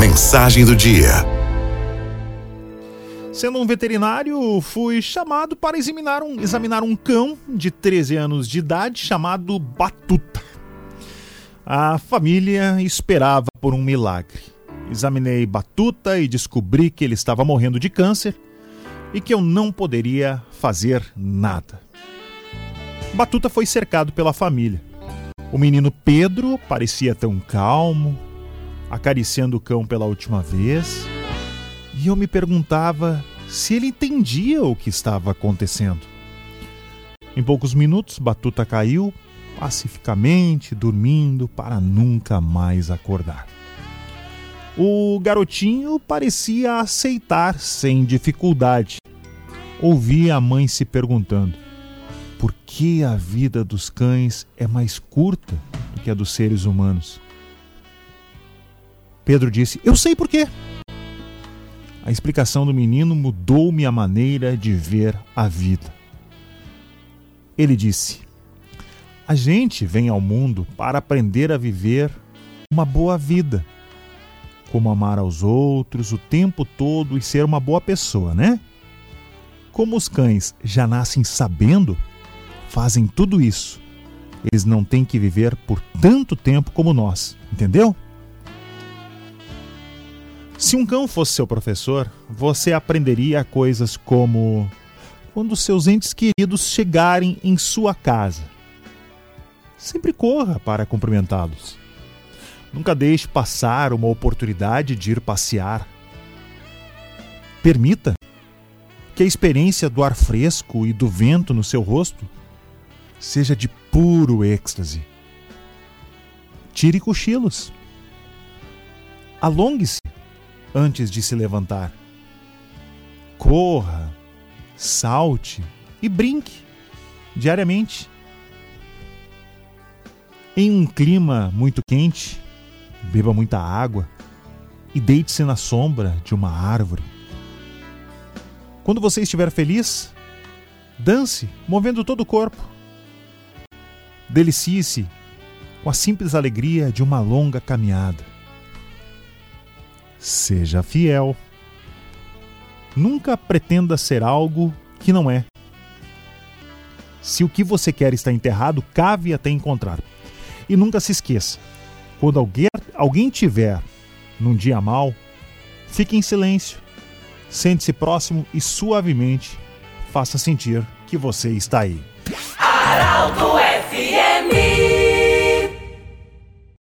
Mensagem do dia. Sendo um veterinário, fui chamado para examinar um, examinar um cão de 13 anos de idade chamado Batuta. A família esperava por um milagre. Examinei Batuta e descobri que ele estava morrendo de câncer e que eu não poderia fazer nada. Batuta foi cercado pela família. O menino Pedro parecia tão calmo, acariciando o cão pela última vez, e eu me perguntava se ele entendia o que estava acontecendo. Em poucos minutos, Batuta caiu pacificamente, dormindo para nunca mais acordar. O garotinho parecia aceitar sem dificuldade. Ouvi a mãe se perguntando: por que a vida dos cães é mais curta do que a dos seres humanos? Pedro disse: Eu sei por quê. A explicação do menino mudou minha maneira de ver a vida. Ele disse: A gente vem ao mundo para aprender a viver uma boa vida como amar aos outros o tempo todo e ser uma boa pessoa, né? Como os cães já nascem sabendo, fazem tudo isso. Eles não têm que viver por tanto tempo como nós, entendeu? Se um cão fosse seu professor, você aprenderia coisas como quando seus entes queridos chegarem em sua casa. Sempre corra para cumprimentá-los. Nunca deixe passar uma oportunidade de ir passear. Permita que a experiência do ar fresco e do vento no seu rosto seja de puro êxtase. Tire cochilos. Alongue-se antes de se levantar. Corra, salte e brinque diariamente. Em um clima muito quente, beba muita água e deite-se na sombra de uma árvore. Quando você estiver feliz, dance, movendo todo o corpo. Delicie-se com a simples alegria de uma longa caminhada. Seja fiel. Nunca pretenda ser algo que não é. Se o que você quer está enterrado, cave até encontrar. E nunca se esqueça: quando alguém, alguém tiver num dia mal, fique em silêncio, sente-se próximo e suavemente faça sentir que você está aí. Aralto é